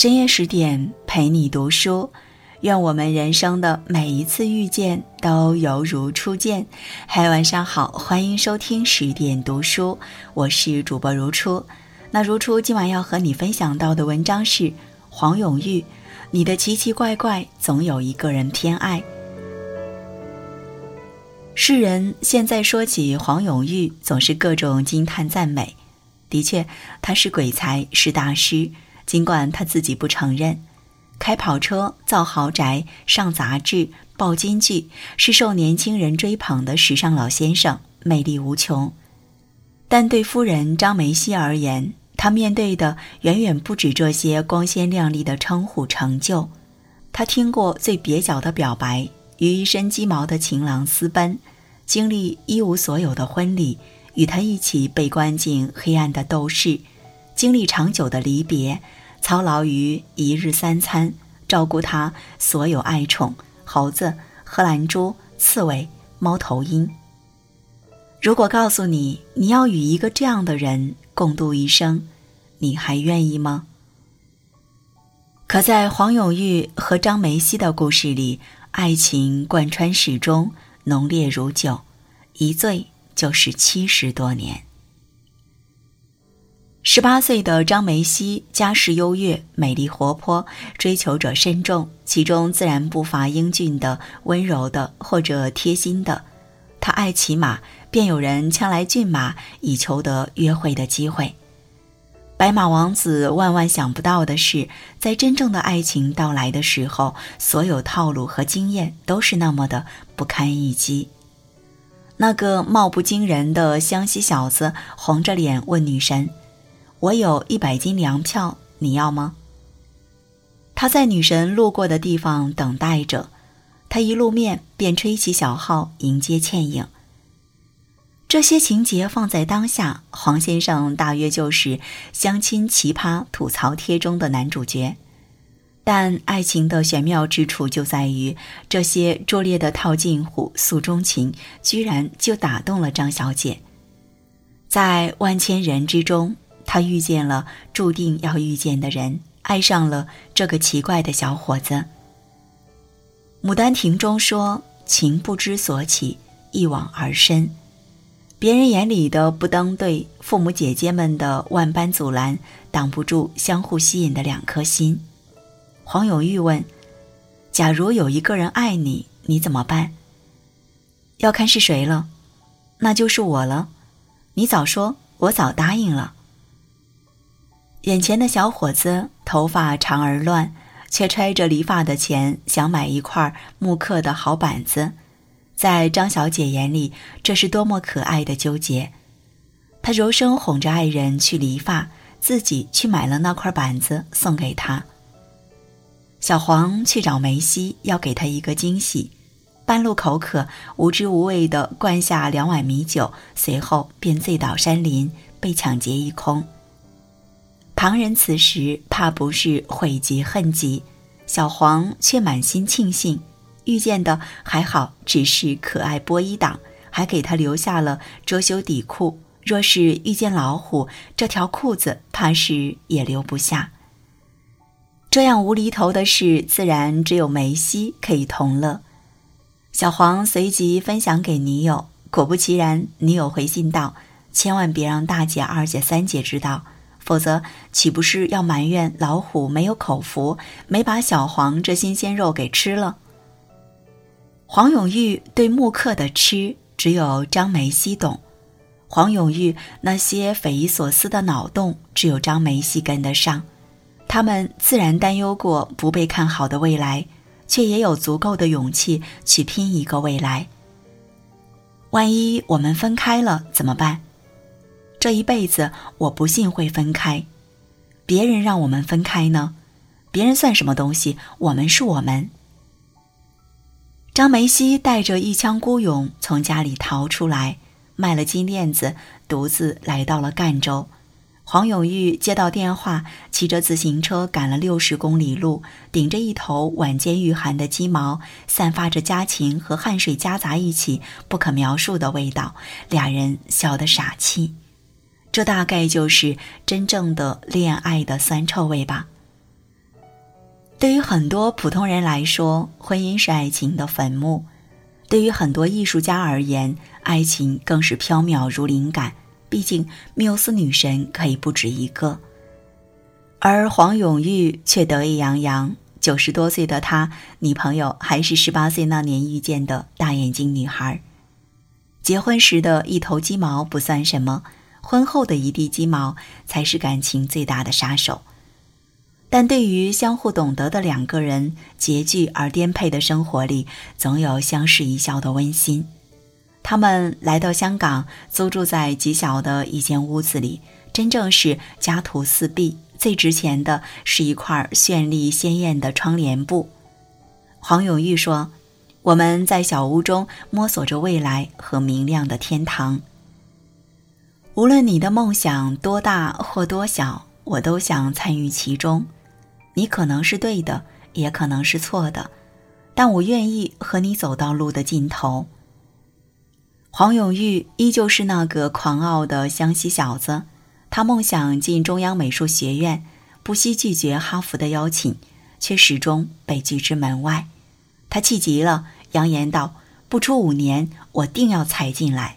深夜十点陪你读书，愿我们人生的每一次遇见都犹如初见。嗨，晚上好，欢迎收听十点读书，我是主播如初。那如初今晚要和你分享到的文章是黄永玉，你的奇奇怪怪总有一个人偏爱。世人现在说起黄永玉，总是各种惊叹赞美。的确，他是鬼才，是大师。尽管他自己不承认，开跑车、造豪宅、上杂志、报金句，是受年轻人追捧的时尚老先生，魅力无穷。但对夫人张梅溪而言，他面对的远远不止这些光鲜亮丽的称呼成就。他听过最蹩脚的表白，与一身鸡毛的情郎私奔，经历一无所有的婚礼，与他一起被关进黑暗的斗室，经历长久的离别。操劳于一日三餐，照顾他所有爱宠猴子、荷兰猪、刺猬、猫头鹰。如果告诉你你要与一个这样的人共度一生，你还愿意吗？可在黄永玉和张梅溪的故事里，爱情贯穿始终，浓烈如酒，一醉就是七十多年。十八岁的张梅西家世优越，美丽活泼，追求者深重，其中自然不乏英俊的、温柔的或者贴心的。他爱骑马，便有人牵来骏马以求得约会的机会。白马王子万万想不到的是，在真正的爱情到来的时候，所有套路和经验都是那么的不堪一击。那个貌不惊人的湘西小子红着脸问女神。我有一百斤粮票，你要吗？他在女神路过的地方等待着，他一露面便吹起小号迎接倩影。这些情节放在当下，黄先生大约就是相亲奇葩吐槽贴中的男主角。但爱情的玄妙之处就在于，这些拙劣的套近乎、诉衷情，居然就打动了张小姐。在万千人之中。他遇见了注定要遇见的人，爱上了这个奇怪的小伙子。《牡丹亭》中说：“情不知所起，一往而深。”别人眼里的不登对，父母姐姐们的万般阻拦，挡不住相互吸引的两颗心。黄永玉问：“假如有一个人爱你，你怎么办？”要看是谁了，那就是我了。你早说，我早答应了。眼前的小伙子头发长而乱，却揣着理发的钱想买一块木刻的好板子。在张小姐眼里，这是多么可爱的纠结。她柔声哄着爱人去理发，自己去买了那块板子送给他。小黄去找梅西，要给他一个惊喜。半路口渴，无知无畏地灌下两碗米酒，随后便醉倒山林，被抢劫一空。旁人此时怕不是悔极恨极，小黄却满心庆幸，遇见的还好只是可爱波衣党，还给他留下了遮羞底裤。若是遇见老虎，这条裤子怕是也留不下。这样无厘头的事，自然只有梅西可以同乐。小黄随即分享给女友，果不其然，女友回信道：“千万别让大姐、二姐、三姐知道。”否则，岂不是要埋怨老虎没有口福，没把小黄这新鲜肉给吃了？黄永玉对木刻的吃，只有张梅溪懂；黄永玉那些匪夷所思的脑洞，只有张梅溪跟得上。他们自然担忧过不被看好的未来，却也有足够的勇气去拼一个未来。万一我们分开了怎么办？这一辈子，我不信会分开。别人让我们分开呢？别人算什么东西？我们是我们。张梅溪带着一腔孤勇从家里逃出来，卖了金链子，独自来到了赣州。黄永玉接到电话，骑着自行车赶了六十公里路，顶着一头晚间御寒的鸡毛，散发着家禽和汗水夹杂一起不可描述的味道。俩人笑得傻气。这大概就是真正的恋爱的酸臭味吧。对于很多普通人来说，婚姻是爱情的坟墓；对于很多艺术家而言，爱情更是飘渺如灵感。毕竟缪斯女神可以不止一个。而黄永玉却得意洋洋，九十多岁的他，女朋友还是十八岁那年遇见的大眼睛女孩。结婚时的一头鸡毛不算什么，婚后的一地鸡毛才是感情最大的杀手。但对于相互懂得的两个人，拮据而颠沛的生活里，总有相视一笑的温馨。他们来到香港，租住在极小的一间屋子里，真正是家徒四壁。最值钱的是一块绚丽鲜艳的窗帘布。黄永玉说：“我们在小屋中摸索着未来和明亮的天堂。无论你的梦想多大或多小，我都想参与其中。”你可能是对的，也可能是错的，但我愿意和你走到路的尽头。黄永玉依旧是那个狂傲的湘西小子，他梦想进中央美术学院，不惜拒绝哈佛的邀请，却始终被拒之门外。他气急了，扬言道：“不出五年，我定要踩进来。”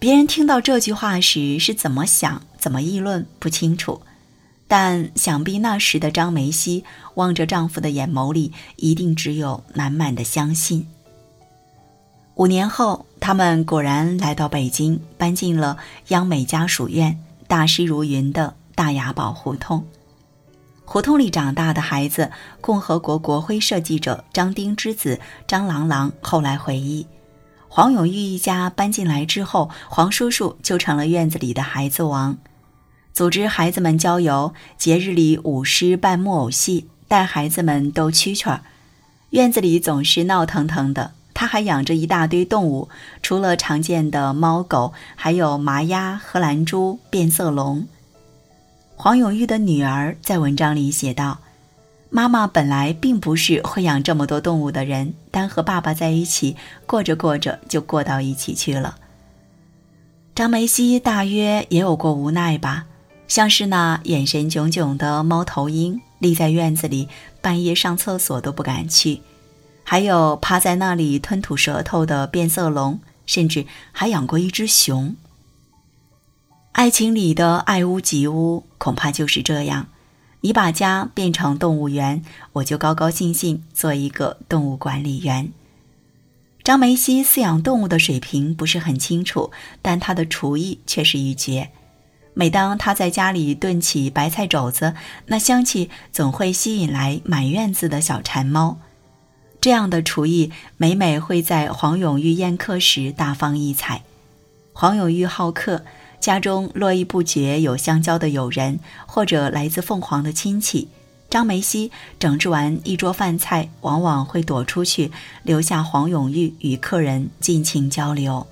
别人听到这句话时是怎么想、怎么议论，不清楚。但想必那时的张梅溪望着丈夫的眼眸里，一定只有满满的相信。五年后，他们果然来到北京，搬进了央美家属院，大师如云的大雅堡胡同。胡同里长大的孩子，共和国国徽设计者张丁之子张郎郎后来回忆，黄永玉一家搬进来之后，黄叔叔就成了院子里的孩子王。组织孩子们郊游，节日里舞狮扮木偶戏，带孩子们兜蛐蛐儿。院子里总是闹腾腾的。他还养着一大堆动物，除了常见的猫狗，还有麻鸭、荷兰猪、变色龙。黄永玉的女儿在文章里写道：“妈妈本来并不是会养这么多动物的人，但和爸爸在一起过着过着就过到一起去了。”张梅西大约也有过无奈吧。像是那眼神炯炯的猫头鹰，立在院子里，半夜上厕所都不敢去；还有趴在那里吞吐舌头的变色龙，甚至还养过一只熊。爱情里的爱屋及乌，恐怕就是这样：你把家变成动物园，我就高高兴兴做一个动物管理员。张梅西饲养动物的水平不是很清楚，但他的厨艺却是一绝。每当他在家里炖起白菜肘子，那香气总会吸引来满院子的小馋猫。这样的厨艺每每会在黄永玉宴客时大放异彩。黄永玉好客，家中络绎不绝有相交的友人或者来自凤凰的亲戚。张梅西整治完一桌饭菜，往往会躲出去，留下黄永玉与客人尽情交流。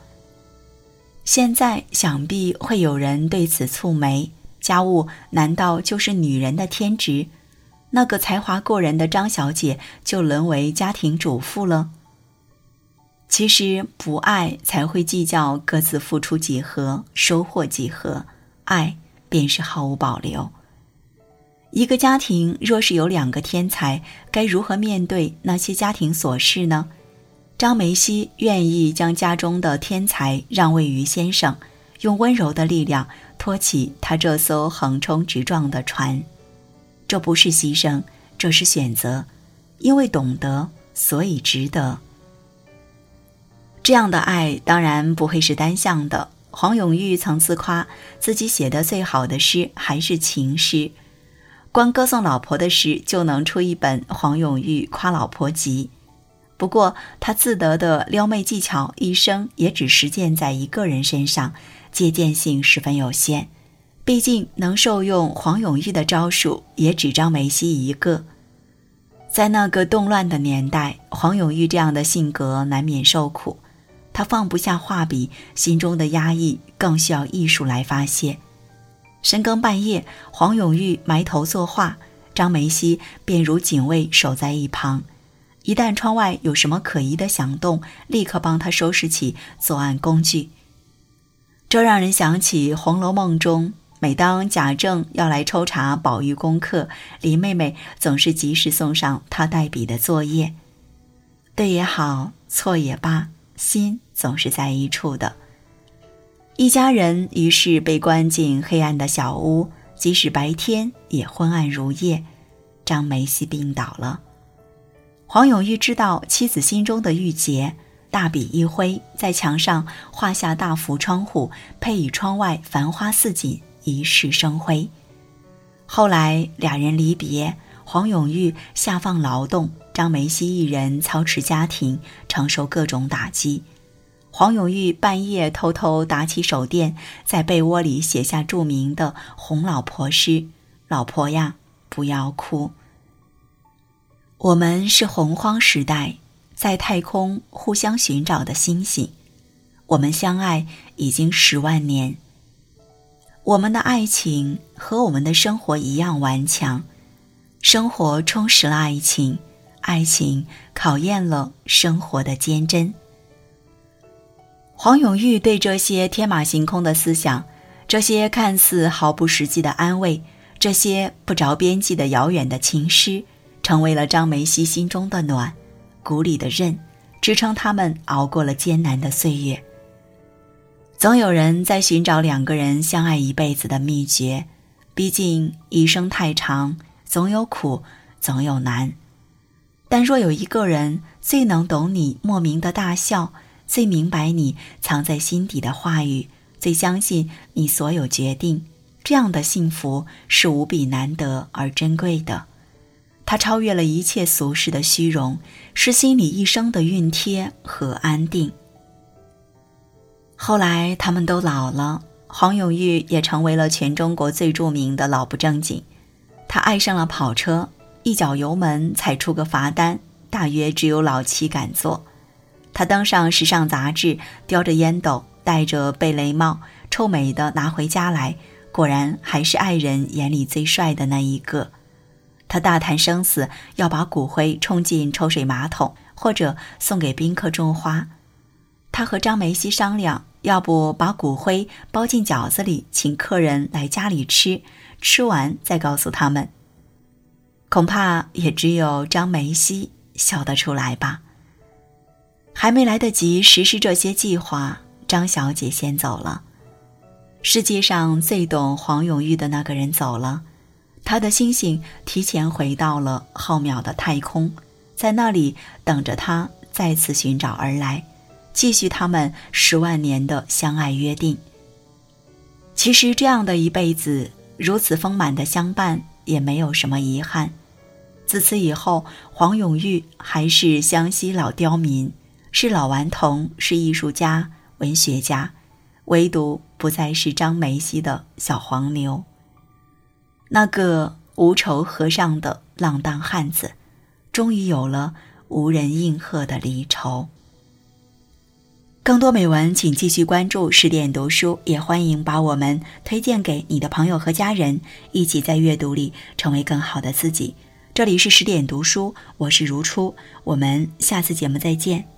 现在想必会有人对此蹙眉：家务难道就是女人的天职？那个才华过人的张小姐就沦为家庭主妇了？其实不爱才会计较各自付出几何，收获几何，爱便是毫无保留。一个家庭若是有两个天才，该如何面对那些家庭琐事呢？张梅西愿意将家中的天才让位于先生，用温柔的力量托起他这艘横冲直撞的船。这不是牺牲，这是选择，因为懂得，所以值得。这样的爱当然不会是单向的。黄永玉曾自夸自己写的最好的诗还是情诗，光歌颂老婆的诗就能出一本《黄永玉夸老婆集》。不过，他自得的撩妹技巧，一生也只实践在一个人身上，借鉴性十分有限。毕竟，能受用黄永玉的招数，也只张梅西一个。在那个动乱的年代，黄永玉这样的性格难免受苦。他放不下画笔，心中的压抑更需要艺术来发泄。深更半夜，黄永玉埋头作画，张梅溪便如警卫守在一旁。一旦窗外有什么可疑的响动，立刻帮他收拾起作案工具。这让人想起《红楼梦》中每当贾政要来抽查宝玉功课，林妹妹总是及时送上他带笔的作业。对也好，错也罢，心总是在一处的。一家人于是被关进黑暗的小屋，即使白天也昏暗如夜。张梅西病倒了，黄永玉知道妻子心中的郁结，大笔一挥，在墙上画下大幅窗户，配以窗外繁花似锦。一世生辉。后来俩人离别，黄永玉下放劳动，张梅西一人操持家庭，承受各种打击。黄永玉半夜偷偷打起手电，在被窝里写下著名的哄老婆诗：“老婆呀，不要哭。我们是洪荒时代，在太空互相寻找的星星，我们相爱已经十万年。”我们的爱情和我们的生活一样顽强，生活充实了爱情，爱情考验了生活的坚贞。黄永玉对这些天马行空的思想，这些看似毫不实际的安慰，这些不着边际的遥远的情诗，成为了张梅溪心中的暖，骨里的韧，支撑他们熬过了艰难的岁月。总有人在寻找两个人相爱一辈子的秘诀，毕竟一生太长，总有苦，总有难。但若有一个人最能懂你莫名的大笑，最明白你藏在心底的话语，最相信你所有决定，这样的幸福是无比难得而珍贵的。它超越了一切俗世的虚荣，是心里一生的熨贴和安定。后来他们都老了，黄永玉也成为了全中国最著名的老不正经。他爱上了跑车，一脚油门踩出个罚单，大约只有老七敢做。他登上时尚杂志，叼着烟斗，戴着贝雷帽，臭美的拿回家来，果然还是爱人眼里最帅的那一个。他大谈生死，要把骨灰冲进抽水马桶，或者送给宾客种花。他和张梅西商量。要不把骨灰包进饺子里，请客人来家里吃，吃完再告诉他们。恐怕也只有张梅西笑得出来吧。还没来得及实施这些计划，张小姐先走了。世界上最懂黄永玉的那个人走了，他的星星提前回到了浩渺的太空，在那里等着他再次寻找而来。继续他们十万年的相爱约定。其实这样的一辈子，如此丰满的相伴，也没有什么遗憾。自此以后，黄永玉还是湘西老刁民，是老顽童，是艺术家、文学家，唯独不再是张梅西的小黄牛。那个无仇和尚的浪荡汉子，终于有了无人应和的离愁。更多美文，请继续关注十点读书，也欢迎把我们推荐给你的朋友和家人，一起在阅读里成为更好的自己。这里是十点读书，我是如初，我们下次节目再见。